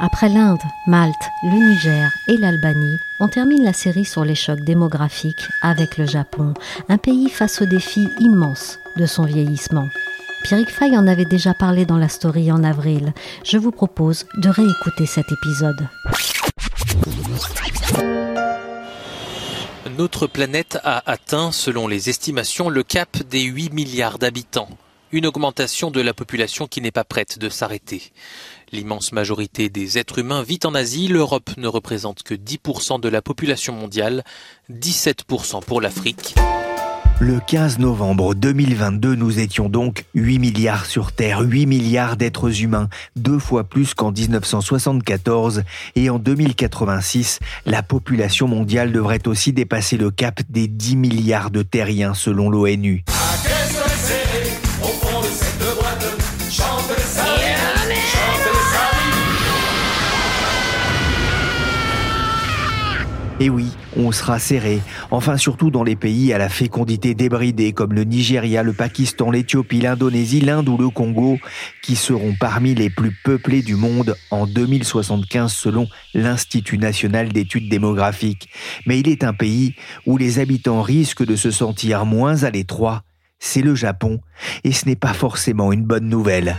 Après l'Inde, Malte, le Niger et l'Albanie, on termine la série sur les chocs démographiques avec le Japon, un pays face aux défis immenses de son vieillissement. Pierrick Fay en avait déjà parlé dans la story en avril. Je vous propose de réécouter cet épisode. Notre planète a atteint, selon les estimations, le cap des 8 milliards d'habitants. Une augmentation de la population qui n'est pas prête de s'arrêter. L'immense majorité des êtres humains vit en Asie, l'Europe ne représente que 10% de la population mondiale, 17% pour l'Afrique. Le 15 novembre 2022, nous étions donc 8 milliards sur Terre, 8 milliards d'êtres humains, deux fois plus qu'en 1974. Et en 2086, la population mondiale devrait aussi dépasser le cap des 10 milliards de terriens selon l'ONU. Et oui, on sera serré, enfin surtout dans les pays à la fécondité débridée comme le Nigeria, le Pakistan, l'Éthiopie, l'Indonésie, l'Inde ou le Congo, qui seront parmi les plus peuplés du monde en 2075 selon l'Institut national d'études démographiques. Mais il est un pays où les habitants risquent de se sentir moins à l'étroit, c'est le Japon, et ce n'est pas forcément une bonne nouvelle.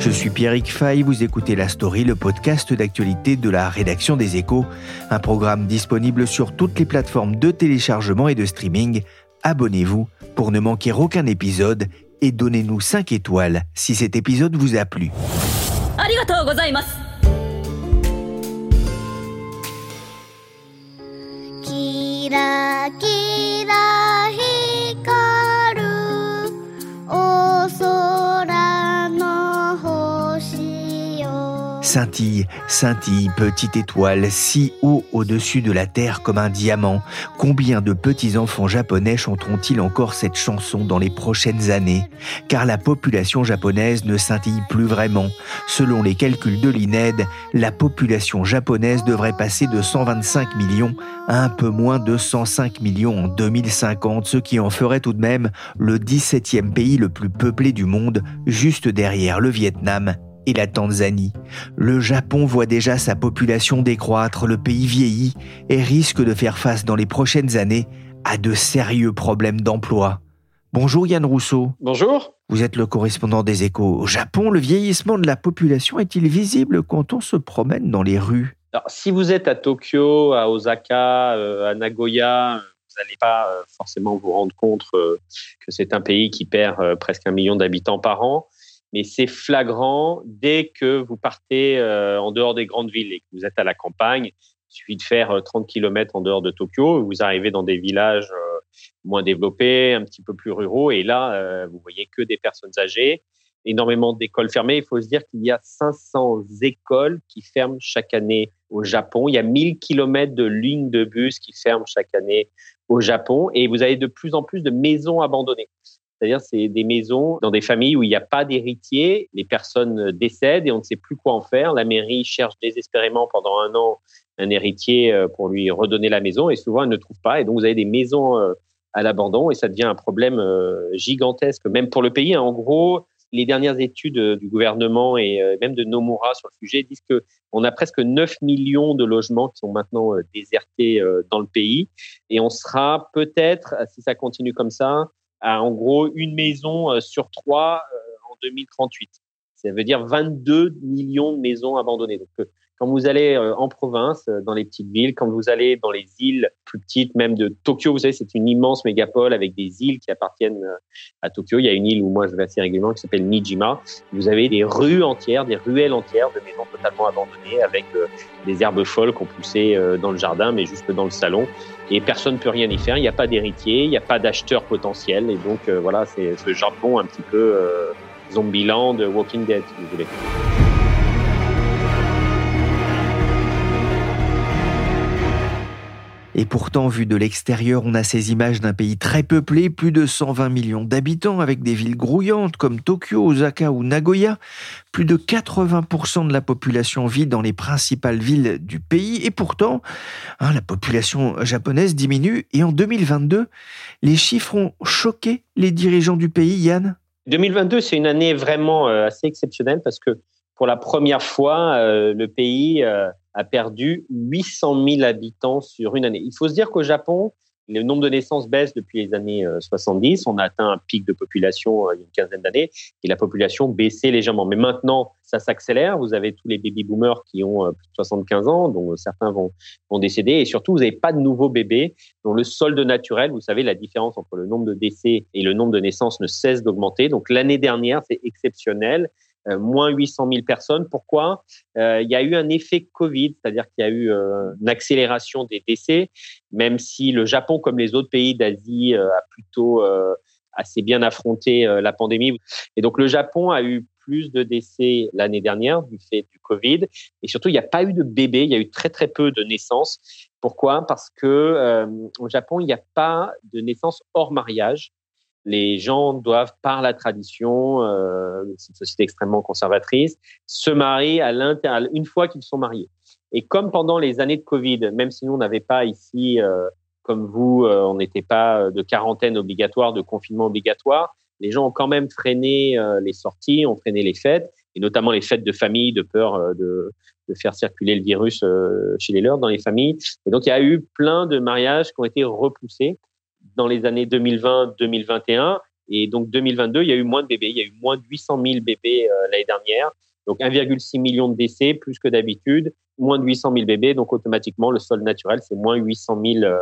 Je suis Pierrick Fay, vous écoutez La Story, le podcast d'actualité de la rédaction des Échos, un programme disponible sur toutes les plateformes de téléchargement et de streaming. Abonnez-vous pour ne manquer aucun épisode et donnez-nous 5 étoiles si cet épisode vous a plu. Scintille, scintille, petite étoile, si haut au-dessus de la terre comme un diamant. Combien de petits-enfants japonais chanteront-ils encore cette chanson dans les prochaines années? Car la population japonaise ne scintille plus vraiment. Selon les calculs de l'INED, la population japonaise devrait passer de 125 millions à un peu moins de 105 millions en 2050, ce qui en ferait tout de même le 17e pays le plus peuplé du monde, juste derrière le Vietnam et la Tanzanie. Le Japon voit déjà sa population décroître, le pays vieillit et risque de faire face dans les prochaines années à de sérieux problèmes d'emploi. Bonjour Yann Rousseau. Bonjour. Vous êtes le correspondant des échos. Au Japon, le vieillissement de la population est-il visible quand on se promène dans les rues? Alors, Si vous êtes à Tokyo, à Osaka, euh, à Nagoya, vous n'allez pas euh, forcément vous rendre compte euh, que c'est un pays qui perd presque un million d'habitants par an mais c'est flagrant dès que vous partez euh, en dehors des grandes villes et que vous êtes à la campagne. Il suffit de faire 30 euh, km en dehors de Tokyo, vous arrivez dans des villages euh, moins développés, un petit peu plus ruraux, et là, vous voyez que des personnes âgées, énormément d'écoles fermées. Il faut se dire qu'il y a 500 écoles qui ferment chaque année au Japon. Il y a 1000 km de lignes de bus qui ferment chaque année au Japon, et vous avez de plus en plus de maisons abandonnées. C'est-à-dire, c'est des maisons dans des familles où il n'y a pas d'héritier, les personnes décèdent et on ne sait plus quoi en faire. La mairie cherche désespérément pendant un an un héritier euh, pour lui redonner la maison et souvent elle ne trouve pas. Et donc, vous avez des maisons euh, à l'abandon et ça devient un problème euh, gigantesque, même pour le pays. En gros, les dernières études du gouvernement et même de Nomura sur le sujet disent que on a presque 9 millions de logements qui sont maintenant désertés dans le pays et on sera peut-être, si ça continue comme ça, à en gros une maison euh, sur trois euh, en 2038. Ça veut dire 22 millions de maisons abandonnées. Donc, quand vous allez euh, en province, euh, dans les petites villes, quand vous allez dans les îles plus petites, même de Tokyo, vous savez, c'est une immense mégapole avec des îles qui appartiennent euh, à Tokyo. Il y a une île où moi je vais assez régulièrement qui s'appelle Nijima. Vous avez des rues entières, des ruelles entières de maisons totalement abandonnées avec des herbes folles qu'on poussait dans le jardin, mais juste dans le salon. Et personne ne peut rien y faire. Il n'y a pas d'héritier, il n'y a pas d'acheteur potentiel. Et donc voilà, c'est ce Japon un petit peu Zombieland, Walking Dead, si vous voulez. Et pourtant, vu de l'extérieur, on a ces images d'un pays très peuplé, plus de 120 millions d'habitants, avec des villes grouillantes comme Tokyo, Osaka ou Nagoya. Plus de 80% de la population vit dans les principales villes du pays. Et pourtant, hein, la population japonaise diminue. Et en 2022, les chiffres ont choqué les dirigeants du pays, Yann 2022, c'est une année vraiment euh, assez exceptionnelle parce que pour la première fois, euh, le pays euh, a perdu 800 000 habitants sur une année. Il faut se dire qu'au Japon, le nombre de naissances baisse depuis les années 70. On a atteint un pic de population il y a une quinzaine d'années et la population baissait légèrement. Mais maintenant, ça s'accélère. Vous avez tous les baby boomers qui ont plus de 75 ans, dont certains vont, vont décéder. Et surtout, vous n'avez pas de nouveaux bébés. dont le solde naturel, vous savez, la différence entre le nombre de décès et le nombre de naissances ne cesse d'augmenter. Donc l'année dernière, c'est exceptionnel. Euh, moins 800 000 personnes. Pourquoi? Euh, Il y a eu un effet Covid, c'est-à-dire qu'il y a eu euh, une accélération des décès, même si le Japon, comme les autres pays d'Asie, a plutôt assez bien affronté la pandémie. Et donc le Japon a eu plus de décès l'année dernière du fait du Covid. Et surtout, il n'y a pas eu de bébés, il y a eu très très peu de naissances. Pourquoi? Parce que au Japon, il n'y a pas de naissance hors mariage les gens doivent, par la tradition, euh, c'est une société extrêmement conservatrice, se marier à une fois qu'ils sont mariés. Et comme pendant les années de Covid, même si nous, on n'avait pas ici, euh, comme vous, euh, on n'était pas de quarantaine obligatoire, de confinement obligatoire, les gens ont quand même freiné les sorties, ont freiné les fêtes, et notamment les fêtes de famille, de peur de faire circuler le virus chez les leurs dans les familles. Et donc, il y a eu plein de mariages qui ont été repoussés dans les années 2020-2021. Et donc 2022, il y a eu moins de bébés. Il y a eu moins de 800 000 bébés euh, l'année dernière. Donc 1,6 million de décès, plus que d'habitude. Moins de 800 000 bébés. Donc automatiquement, le sol naturel, c'est moins 800 000 euh,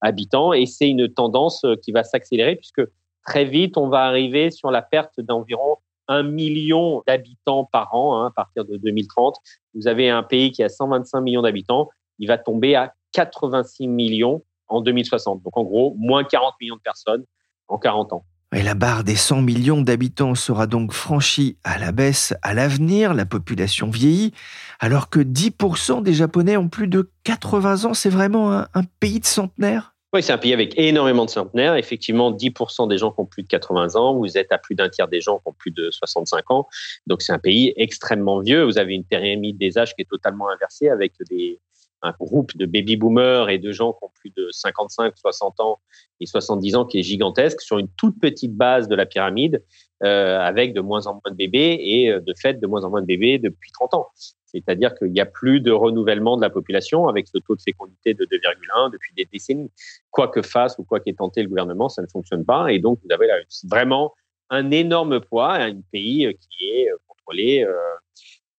habitants. Et c'est une tendance euh, qui va s'accélérer puisque très vite, on va arriver sur la perte d'environ un million d'habitants par an hein, à partir de 2030. Vous avez un pays qui a 125 millions d'habitants. Il va tomber à 86 millions en 2060. Donc en gros, moins 40 millions de personnes en 40 ans. Et la barre des 100 millions d'habitants sera donc franchie à la baisse à l'avenir, la population vieillit, alors que 10% des Japonais ont plus de 80 ans, c'est vraiment un, pays de centenaires? Oui, c'est un pays avec énormément de centenaires. Effectivement, 10% des gens qui ont plus de 80 ans. Vous êtes à plus d'un tiers des gens qui ont plus de 65 ans. Donc, c'est un pays extrêmement vieux. Vous avez une pyramide des âges qui est totalement inversée avec des, un groupe de baby boomers et de gens qui ont plus de 55, 60 ans et 70 ans qui est gigantesque sur une toute petite base de la pyramide euh, avec de moins en moins de bébés et euh, de fait de moins en moins de bébés depuis 30 ans. C'est-à-dire qu'il n'y a plus de renouvellement de la population avec ce taux de fécondité de 2,1 depuis des décennies. Quoi que fasse ou quoi qu'ait tenté le gouvernement, ça ne fonctionne pas. Et donc, vous avez là vraiment un énorme poids, un pays qui est contrôlé euh,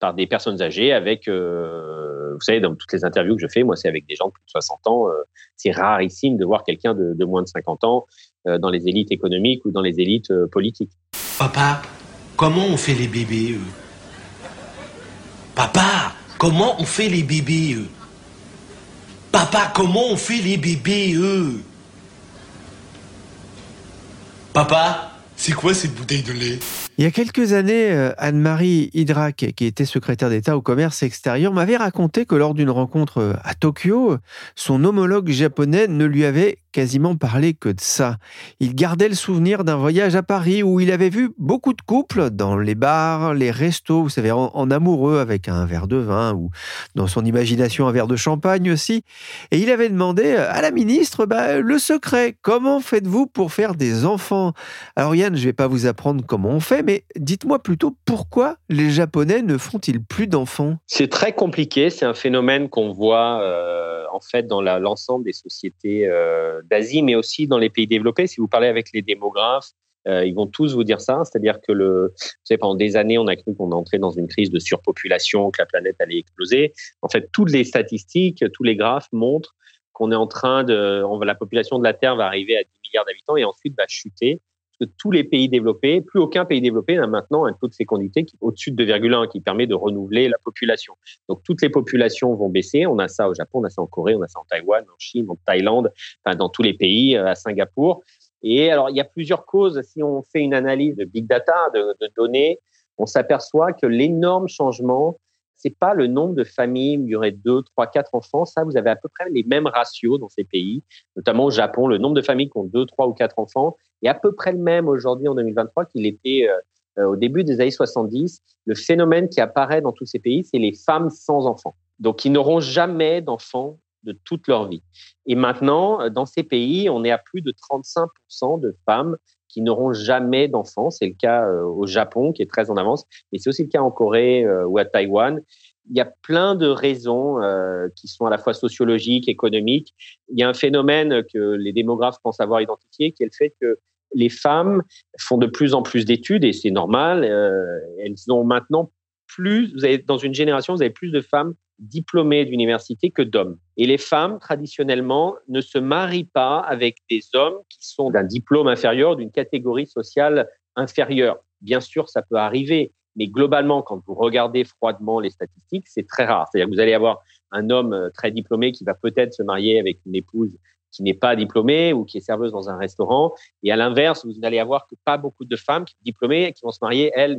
par des personnes âgées avec, euh, vous savez, dans toutes les interviews que je fais, moi, c'est avec des gens de plus de 60 ans. Euh, c'est rarissime de voir quelqu'un de, moins de 50 ans euh, dans les élites économiques ou dans les élites politiques. Papa, comment on fait les bébés Papa, comment on fait les bébés Papa, comment on fait les bébés Papa, c'est quoi cette bouteille de lait? Il y a quelques années, euh, Anne-Marie Hydrac, qui était secrétaire d'État au commerce extérieur, m'avait raconté que lors d'une rencontre euh, à Tokyo, son homologue japonais ne lui avait quasiment parlé que de ça. Il gardait le souvenir d'un voyage à Paris où il avait vu beaucoup de couples dans les bars, les restos, vous savez, en, amoureux avec un verre de vin ou dans son imagination un verre de champagne aussi. Et il avait demandé à la ministre bah, le secret. Comment faites-vous pour faire des enfants? Alors Yann, je ne vais pas vous apprendre comment on fait, mais dites-moi plutôt pourquoi les Japonais ne font-ils plus d'enfants? C'est très compliqué. C'est un phénomène qu'on voit euh, en fait dans l'ensemble des sociétés. Euh, d'Asie, mais aussi dans les pays développés. Si vous parlez avec les démographes, Euh, ils vont tous vous dire ça, c'est-à-dire que le, pendant des années, on a cru qu'on entrait dans une crise de surpopulation, que la planète allait exploser. En fait, toutes les statistiques, tous les graphes montrent qu'on est en train de, la population de la Terre va arriver à 10 milliards d'habitants et ensuite va chuter tous les pays développés, plus aucun pays développé n'a maintenant un taux de fécondité au-dessus de 2,1 qui permet de renouveler la population. Donc toutes les populations vont baisser. On a ça au Japon, on a ça en Corée, on a ça en Taïwan, en Chine, en Thaïlande, enfin dans tous les pays, euh, à Singapour. Et alors il y a plusieurs causes. Si on fait une analyse de big data, de, de données, on s'aperçoit que l'énorme changement c'est pas le nombre de familles où il y aurait deux, trois, quatre enfants. Ça, vous avez à peu près les mêmes ratios dans ces pays, notamment au Japon. Le nombre de familles qui ont deux, trois ou quatre enfants est à peu près le même aujourd'hui en 2023 qu'il était euh, au début des années 70. Le phénomène qui apparaît dans tous ces pays, c'est les femmes sans enfants. Donc, ils n'auront jamais d'enfants de toute leur vie. Et maintenant, dans ces pays, on est à plus de 35% de femmes qui n'auront jamais d'enfants. C'est le cas euh, au Japon, qui est très en avance, mais c'est aussi le cas en Corée euh, ou à Taïwan. Il y a plein de raisons euh, qui sont à la fois sociologiques, économiques. Il y a un phénomène que les démographes pensent avoir identifié, qui est le fait que les femmes font de plus en plus d'études, et c'est normal. elles ont maintenant plus, vous dans une génération, vous avez plus de femmes diplômées d'université que d'hommes. Et les femmes, traditionnellement, ne se marient pas avec des hommes qui sont d'un diplôme inférieur, d'une catégorie sociale inférieure. Bien sûr, ça peut arriver, mais globalement, quand vous regardez froidement les statistiques, c'est très rare. C'est-à-dire que vous allez avoir un homme euh, très diplômé qui va peut-être se marier avec une épouse qui n'est pas diplômée ou qui est serveuse dans un restaurant. Et à l'inverse, vous n'allez avoir que pas beaucoup de femmes diplômées qui vont se marier, elles,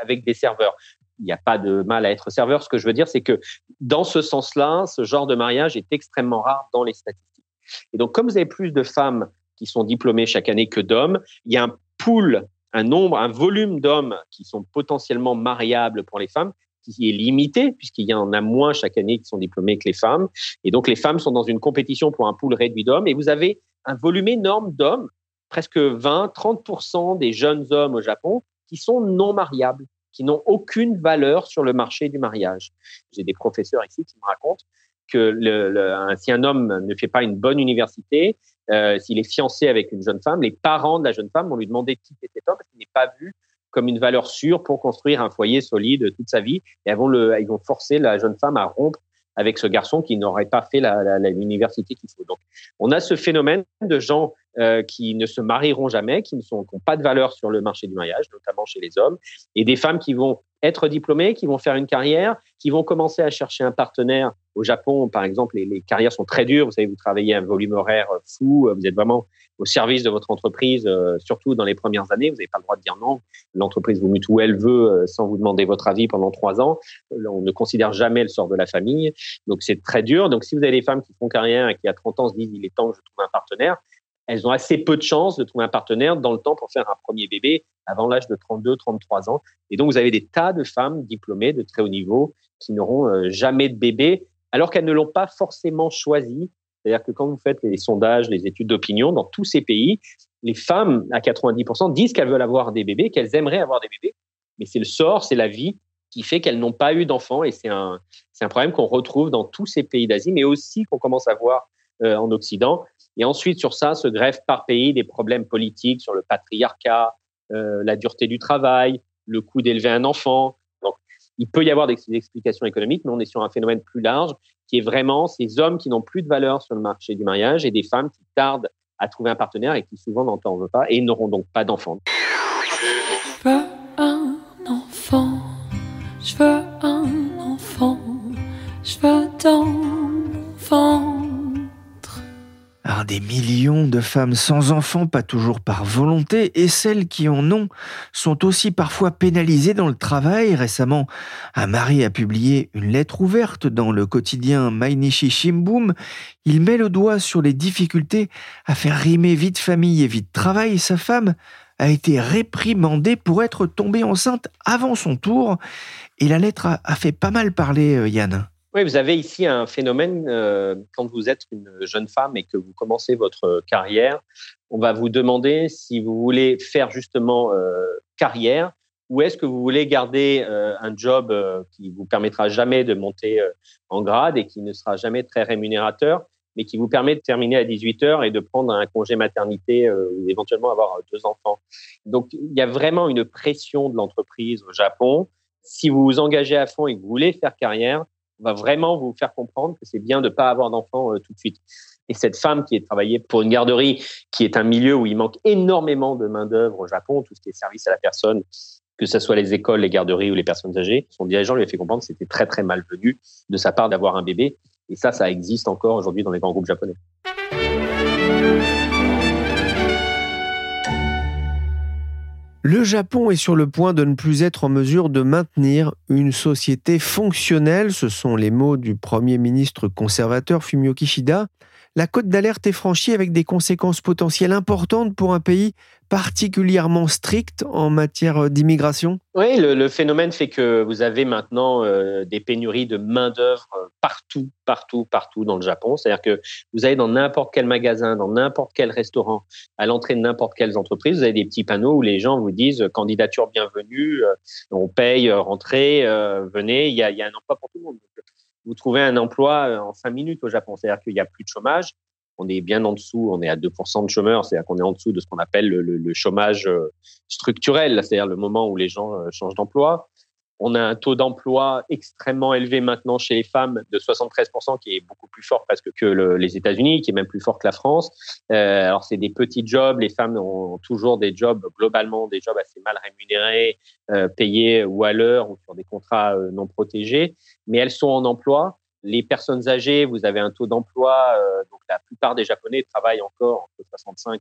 avec des serveurs il n'y a pas de mal à être serveur. Ce que je veux dire, c'est que dans ce sens-là, ce genre de mariage est extrêmement rare dans les statistiques. Et donc, comme vous avez plus de femmes qui sont diplômées chaque année que d'hommes, il y a un pool, un nombre, un volume d'hommes qui sont potentiellement mariables pour les femmes qui est limité, puisqu'il y en a moins chaque année qui sont diplômés que les femmes. Et donc, les femmes sont dans une compétition pour un pool réduit d'hommes. Et vous avez un volume énorme d'hommes, presque 20-30% des jeunes hommes au Japon, qui sont non mariables qui n'ont aucune valeur sur le marché du mariage. J'ai des professeurs ici qui me racontent que si un homme ne fait pas une bonne université, euh, s'il est fiancé avec une jeune femme, les parents de la jeune femme vont lui demander de quitter cet homme parce qu'il n'est pas vu comme une valeur sûre pour construire un foyer solide toute sa vie. Et ils vont forcer la jeune femme à rompre avec ce garçon qui n'aurait pas fait l'université qu'il faut. Donc, on a ce phénomène de gens euh, qui ne se marieront jamais, qui qui pas de valeur sur le marché du mariage, notamment chez les hommes, et des femmes qui vont être diplômées, qui vont faire une carrière, qui vont commencer à chercher un partenaire. Au Japon, par exemple, les, carrières sont très dures. Vous savez, vous travaillez un volume horaire fou, vous êtes vraiment au service de votre entreprise, euh, surtout dans les premières années. Vous n'avez pas le droit de dire non. L'entreprise vous mute où elle veut euh, sans vous demander votre avis pendant trois ans. On ne considère jamais le sort de la famille. Donc, c'est très dur. Donc, si vous avez des femmes qui font carrière et qui, à 30 ans, se disent il est temps que je trouve un partenaire, elles ont assez peu de chances de trouver un partenaire dans le temps pour faire un premier bébé avant l'âge de 32, 33 ans. Et donc, vous avez des tas de femmes diplômées de très haut niveau qui n'auront euh, jamais de bébé alors qu'elles ne l'ont pas forcément choisi. C'est-à-dire que quand vous faites les sondages, les études d'opinion dans tous ces pays, les femmes à 90% disent qu'elles veulent avoir des bébés, qu'elles aimeraient avoir des bébés, mais c'est le sort, c'est la vie qui fait qu'elles n'ont pas eu d'enfants et c'est un, un problème qu'on retrouve dans tous ces pays d'Asie, mais aussi qu'on commence à voir en Occident. Et ensuite, sur ça, se greffent par pays des problèmes politiques sur le patriarcat, euh, la dureté du travail, le coût d'élever un enfant. Donc, il peut y avoir des explications économiques, mais on est sur un phénomène plus large qui est vraiment ces hommes qui n'ont plus de valeur sur le marché du mariage et des femmes qui tardent à trouver un partenaire et qui souvent n'en pas et n'auront donc pas d'enfants. Je veux un enfant, je veux un des millions de femmes sans enfants, pas toujours par volonté, et celles qui en ont sont aussi parfois pénalisées dans le travail. Récemment, un mari a publié une lettre ouverte dans le quotidien Mainichi Shimbum. Il met le doigt sur les difficultés à faire rimer vie de famille et vie de travail. Sa femme a été réprimandée pour être tombée enceinte avant son tour, et la lettre a, fait pas mal parler, euh, Yann. Oui, vous avez ici un phénomène, euh, quand vous êtes une jeune femme et que vous commencez votre carrière, on va vous demander si vous voulez faire justement euh, carrière ou est-ce que vous voulez garder euh, un job qui vous permettra jamais de monter en grade et qui ne sera jamais très rémunérateur mais qui vous permet de terminer à 18 heures et de prendre un congé maternité ou éventuellement avoir deux enfants. Donc, il y a vraiment une pression de l'entreprise au Japon. Si vous vous engagez à fond et que vous voulez faire carrière, va vraiment vous faire comprendre que c'est bien de ne pas avoir d'enfants tout de suite. Et cette femme qui est travaillée pour une garderie, qui est un milieu où il manque énormément de main-d'œuvre au Japon, tout ce qui est service à la personne, que ce soit les écoles, les garderies ou les personnes âgées, son dirigeant lui a fait comprendre que c'était très très malvenu de sa part d'avoir un bébé. Et ça, ça existe encore aujourd'hui dans les grands groupes japonais. Le Japon est sur le point de ne plus être en mesure de maintenir une société fonctionnelle, ce sont les mots du Premier ministre conservateur Fumio Kishida la cote d'alerte est franchie avec des conséquences potentielles importantes pour un pays particulièrement strict en matière d'immigration Oui, le, phénomène fait que vous avez maintenant euh, des pénuries de main-d'œuvre partout, partout, partout dans le Japon. C'est-à-dire que vous allez dans n'importe quel magasin, dans n'importe quel restaurant, à l'entrée de n'importe quelle entreprise, vous avez des petits panneaux où les gens vous disent candidature bienvenue, euh, on paye, euh, rentrez, venez, il y, a, un emploi pour tout le monde vous trouvez un emploi euh, en cinq minutes au Japon. C'est-à-dire qu'il n'y a plus de chômage. On est bien en dessous, on est à 2% de chômeurs, c'est-à-dire qu'on est en dessous de ce qu'on appelle le, le, chômage euh, structurel, c'est-à-dire le moment où les gens euh, changent d'emploi. On a un taux d'emploi extrêmement élevé maintenant chez les femmes de 73%, qui est beaucoup plus fort presque que les États-Unis, qui est même plus fort que la France. Euh, alors c'est des petits jobs, les femmes ont toujours des jobs globalement des jobs assez mal rémunérés, euh, payés ou à l'heure ou sur des contrats euh, non protégés, mais elles sont en emploi. Les personnes âgées, vous avez un taux d'emploi, euh, donc la plupart des Japonais travaillent encore entre 65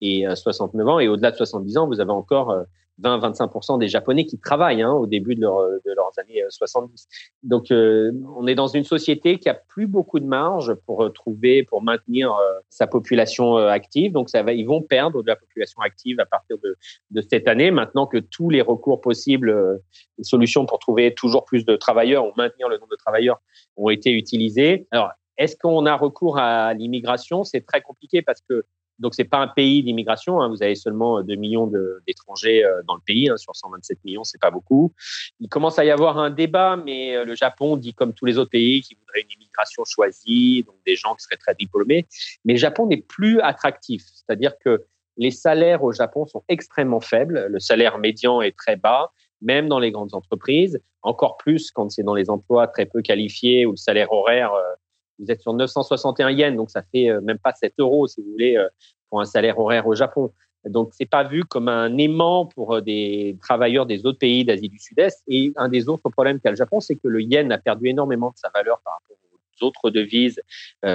et 69 ans, et au-delà de 70 ans, vous avez encore 20-25% des Japonais qui travaillent hein, au début de, leur, de, leurs années 70. Euh, Donc, euh, on est dans une société qui a plus beaucoup de marge pour trouver, pour maintenir euh, sa population active. Donc, ça va, ils vont perdre de la population active à partir de, de cette année. Maintenant que tous les recours possibles, les solutions pour trouver toujours plus de travailleurs ou maintenir le nombre de travailleurs ont été utilisées. Alors, est-ce qu'on a recours à l'immigration? C'est très compliqué parce que donc, c'est pas un pays d'immigration. Hein. Vous avez seulement 2 millions d'étrangers euh, dans le pays. Hein. Sur 127 millions, c'est pas beaucoup. Il commence à y avoir un débat, mais euh, le Japon dit, comme tous les autres pays, qu'il voudrait une immigration choisie, donc des gens qui seraient très diplômés. Mais le Japon n'est plus attractif. C'est-à-dire que les salaires au Japon sont extrêmement faibles. Le salaire médian est très bas, même dans les grandes entreprises. Encore plus quand c'est dans les emplois très peu qualifiés où le salaire horaire euh, vous êtes sur 961 yens, donc ça fait euh, même pas 7 euros, si vous voulez, euh, pour un salaire horaire au Japon. Donc, c'est pas vu comme un aimant pour euh, des travailleurs des autres pays d'Asie du Sud-Est. Et un des autres problèmes qu'a le Japon, c'est que le yen a perdu énormément de sa valeur par rapport aux autres devises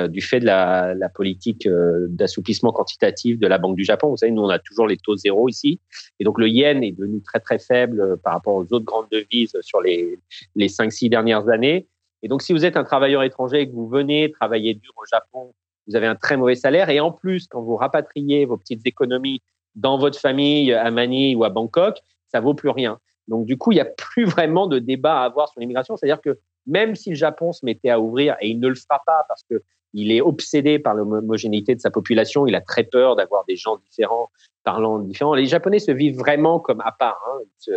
du fait de la, politique d'assouplissement quantitatif de la Banque du Japon. Vous savez, nous, on a toujours les taux zéro ici. Et donc, le yen est devenu très, très faible par rapport aux autres grandes devises sur les, les 5-6 dernières années. Et donc, si vous êtes un travailleur étranger et que vous venez travailler dur au Japon, vous avez un très mauvais salaire. Et en plus, quand vous rapatriez vos petites économies dans votre famille à Manille ou à Bangkok, ça vaut plus rien. Donc, du coup, il n'y a plus vraiment de débat à avoir sur l'immigration. C'est-à-dire que même si le Japon se mettait à ouvrir, et il ne le fera pas parce que il est obsédé par l'homogénéité de sa population, il a très peur d'avoir des gens différents, parlant différents. Les Japonais se vivent vraiment comme à part. Hein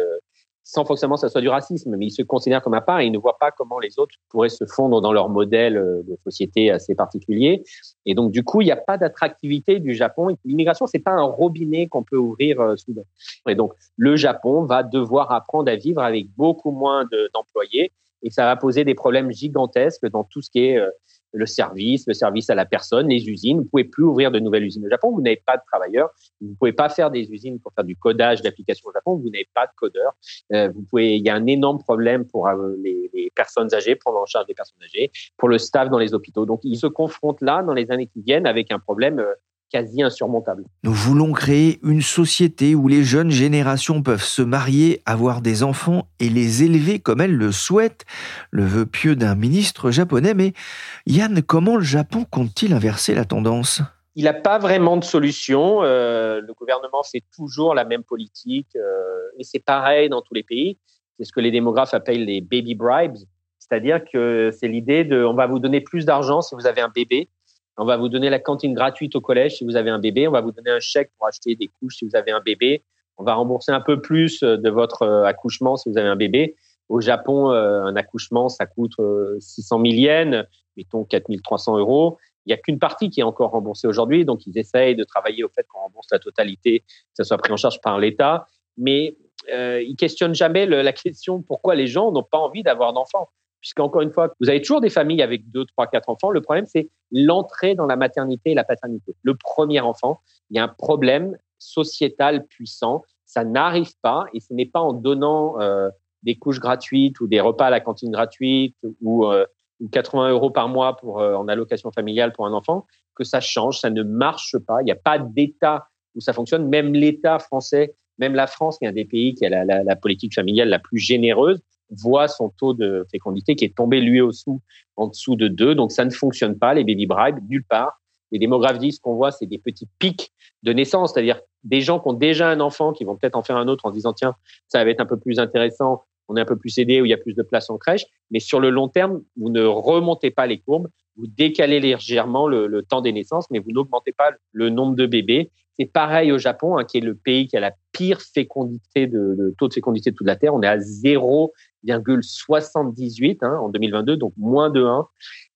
sans forcément que ça soit du racisme, mais ils se considèrent comme à part et ils ne voient pas comment les autres pourraient se fondre dans leur modèle euh, de société assez particulier. Et donc, du coup, il n'y a pas d'attractivité du Japon. L'immigration, c'est pas un robinet qu'on peut ouvrir euh, soudain. Et donc, le Japon va devoir apprendre à vivre avec beaucoup moins d'employés et ça va poser des problèmes gigantesques dans tout ce qui est euh, le service, le service à la personne, les usines. Vous pouvez plus ouvrir de nouvelles usines au Japon. Vous n'avez pas de travailleurs. Vous pouvez pas faire des usines pour faire du codage d'applications au Japon. Vous n'avez pas de codeurs. Euh, vous pouvez. Il y a un énorme problème pour euh, les, les, personnes âgées, prendre en charge des personnes âgées, pour le staff dans les hôpitaux. Donc ils se confrontent là dans les années qui viennent avec un problème euh, quasi insurmontable. Nous voulons créer une société où les jeunes générations peuvent se marier, avoir des enfants et les élever comme elles le souhaitent, le vœu pieux d'un ministre japonais. Mais Yann, comment le Japon compte-t-il inverser la tendance? Il n'a pas vraiment de solution. Euh, le gouvernement fait toujours la même politique euh, et c'est pareil dans tous les pays. C'est ce que les démographes appellent les baby bribes, c'est-à-dire que c'est l'idée de on va vous donner plus d'argent si vous avez un bébé on va vous donner la cantine gratuite au collège si vous avez un bébé. On va vous donner un chèque pour acheter des couches si vous avez un bébé. On va rembourser un peu plus euh, de votre euh, accouchement si vous avez un bébé. Au Japon, euh, un accouchement, ça coûte 600 000 yens, mettons 4300 euros. Il n'y a qu'une partie qui est encore remboursée aujourd'hui, donc ils essayent de travailler au fait qu'on rembourse la totalité, que ça soit pris en charge par l'État. Mais euh, ils questionnent jamais la question pourquoi les gens n'ont pas envie d'avoir d'enfants. Puisqu'encore une fois, vous avez toujours des familles avec deux, trois, quatre enfants. Le problème, c'est l'entrée dans la maternité et la paternité. Le premier enfant, il y a un problème sociétal puissant. Ça n'arrive pas, et ce n'est pas en donnant euh, des couches gratuites ou des repas à la cantine gratuite ou, 80 euh, euros par mois euh, en allocation familiale pour un enfant que ça change. Ça ne marche pas. Il n'y a pas d'État où ça fonctionne. Même l'État français, même la France, qui est un des pays qui a la politique familiale la plus généreuse, voit son taux de fécondité qui est tombé lui aussi en dessous de 2. Donc ça ne fonctionne pas, les baby bribes, nulle part. Les démographes disent qu'on voit, c'est des petits pics de naissance, c'est-à-dire des gens qui ont déjà un enfant, qui vont peut-être en faire un autre en disant, tiens, ça va être un peu plus intéressant, on est un peu plus aidé, où il y a plus de place en crèche. Mais sur le long terme, vous ne remontez pas les courbes, vous décalez légèrement le, temps des naissances, mais vous n'augmentez pas le nombre de bébés. C'est pareil au Japon, hein, qui est le pays qui a la pire fécondité de, taux de fécondité de toute la Terre. On est à 0,78 hein, en 2022, donc moins de 1.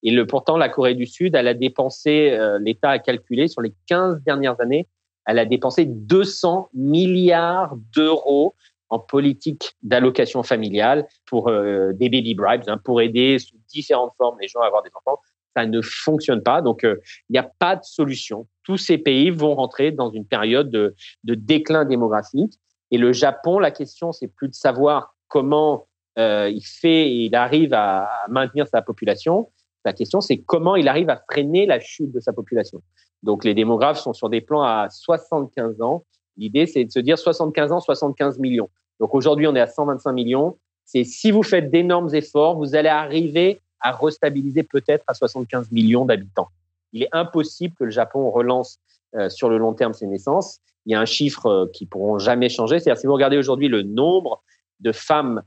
Et pourtant, la Corée du Sud, elle a dépensé, euh, l'État a calculé sur les 15 dernières années, elle a dépensé 200 milliards d'euros en politique d'allocation familiale pour euh, des baby bribes, hein, pour aider sous différentes formes les gens à avoir des enfants. Ça ne fonctionne pas. Donc, euh, il n'y a pas de solution. Tous ces pays vont rentrer dans une période de, de déclin démographique. Et le Japon, la question, c'est plus de savoir comment euh, il fait, il arrive à, maintenir sa population. La question, c'est comment il arrive à freiner la chute de sa population. Donc, les démographes sont sur des plans à 75 ans. L'idée, c'est de se dire 75 ans, 75 millions. Donc, aujourd'hui, on est à 125 millions. C'est si vous faites d'énormes efforts, vous allez arriver à restabiliser peut-être à 75 millions d'habitants. Il est impossible que le Japon relance euh, sur le long terme ses naissances. Il y a un chiffre euh, qui pourront jamais changer. C'est-à-dire, si vous regardez aujourd'hui le nombre de femmes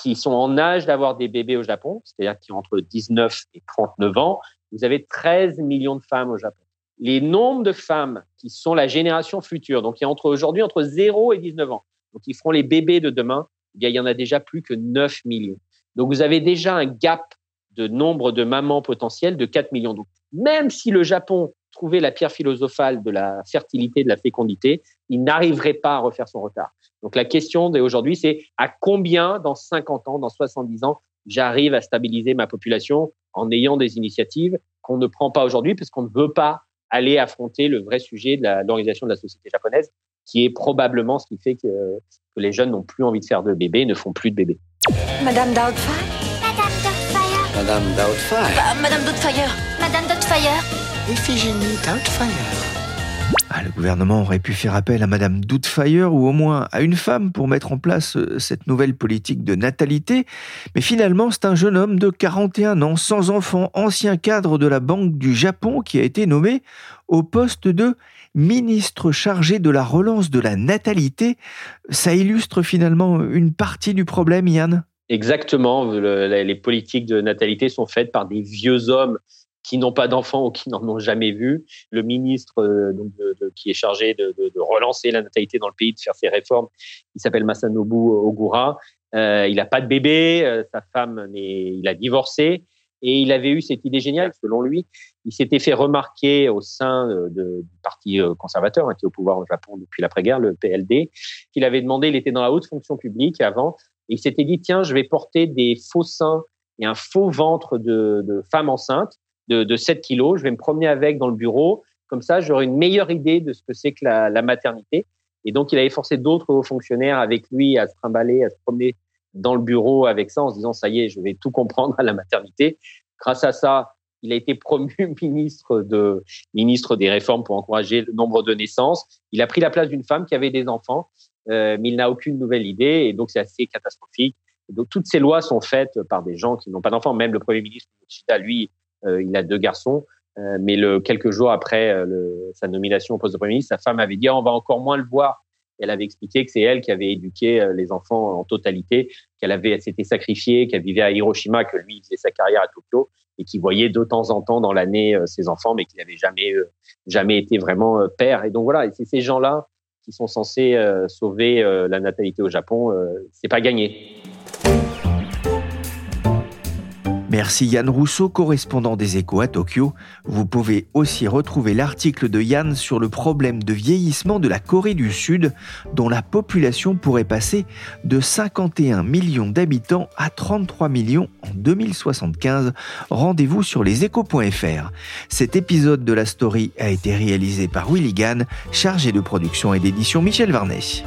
qui sont en âge d'avoir des bébés au Japon, c'est-à-dire qui ont entre 19 et 39 ans, vous avez 13 millions de femmes au Japon. Les nombres de femmes qui sont la génération future, donc a entre aujourd'hui entre 0 et 19 ans, donc ils feront les bébés de demain, eh il y en a déjà plus que 9 millions. Donc vous avez déjà un gap de nombre de mamans potentielles de 4 millions. Donc même si le Japon trouvait la pierre philosophale de la fertilité, de la fécondité, il n'arriverait pas à refaire son retard. Donc la question d'aujourd'hui, c'est à combien dans 50 ans, dans 70 ans, j'arrive à stabiliser ma population en ayant des initiatives qu'on ne prend pas aujourd'hui parce qu'on ne veut pas aller affronter le vrai sujet de l'organisation de la société japonaise, qui est probablement ce qui fait que, que les jeunes n'ont plus envie de faire de bébés, ne font plus de bébés. Madame Doubtfire. Madame Doubtfire. Madame Doubtfire. Madame Doubtfire. Madame Doubtfire Iphigénie Doubtfire ah, le gouvernement aurait pu faire appel à Madame Doubtfire ou au moins à une femme pour mettre en place euh, cette nouvelle politique de natalité. Mais finalement, c'est un jeune homme de 41 ans, sans enfant, ancien cadre de la Banque du Japon, qui a été nommé au poste de ministre chargé de la relance de la natalité. Ça illustre finalement une partie du problème, Yann? Exactement. les politiques de natalité sont faites par des vieux hommes qui n'ont pas d'enfants ou qui n'en ont jamais vu. Le ministre euh, donc de, qui est chargé de, de, relancer la natalité dans le pays, de faire ses réformes, il s'appelle Masanobu Ogura. Euh, il n'a pas de bébé, euh, sa femme, il a divorcé. Et il avait eu cette idée géniale, selon lui, il s'était fait remarquer au sein de, du parti conservateur, hein, qui est au pouvoir au Japon depuis l'après-guerre, le PLD, qu'il avait demandé, il était dans la haute fonction publique avant, et il s'était dit, tiens, je vais porter des faux seins et un faux ventre de, de femmes enceintes de, de 7 kilos. Je vais me promener avec dans le bureau. Comme ça, j'aurai une meilleure idée de ce que c'est que la, maternité. Et donc, il avait forcé d'autres hauts fonctionnaires avec lui à se trimballer, à se promener dans le bureau avec ça en se disant, ça y est, je vais tout comprendre à la maternité. Grâce à ça, il a été promu ministre de ministre des réformes pour encourager le nombre de naissances. Il a pris la place d'une femme qui avait des enfants, euh, mais il n'a aucune nouvelle idée et donc c'est assez catastrophique. donc toutes ces lois sont faites par des gens qui n'ont pas d'enfants. Même le premier ministre lui euh, il a deux garçons. Euh, mais quelques jours après euh, sa nomination au poste de Premier ministre, sa femme avait dit ah, on va encore moins le voir. elle avait expliqué que c'est elle qui avait éduqué les enfants en totalité, qu'elle avait s'était sacrifiée, qu'elle vivait à Hiroshima, que lui faisait sa carrière à Tokyo et qu'il voyait de temps en temps dans l'année ses enfants, mais qu'il n'avait jamais jamais été vraiment père. Et donc voilà, c'est ces gens-là qui sont censés sauver la natalité au Japon. c'est pas gagné. Merci Yann Rousseau, correspondant des échos à Tokyo. Vous pouvez aussi retrouver l'article de Yann sur le problème de vieillissement de la Corée du Sud, dont la population pourrait passer de 51 millions d'habitants à 33 millions en 2075. Rendez-vous sur leséchos.fr. Cet épisode de la story a été réalisé par Willy Gann, chargé de production et d'édition Michel Varnet.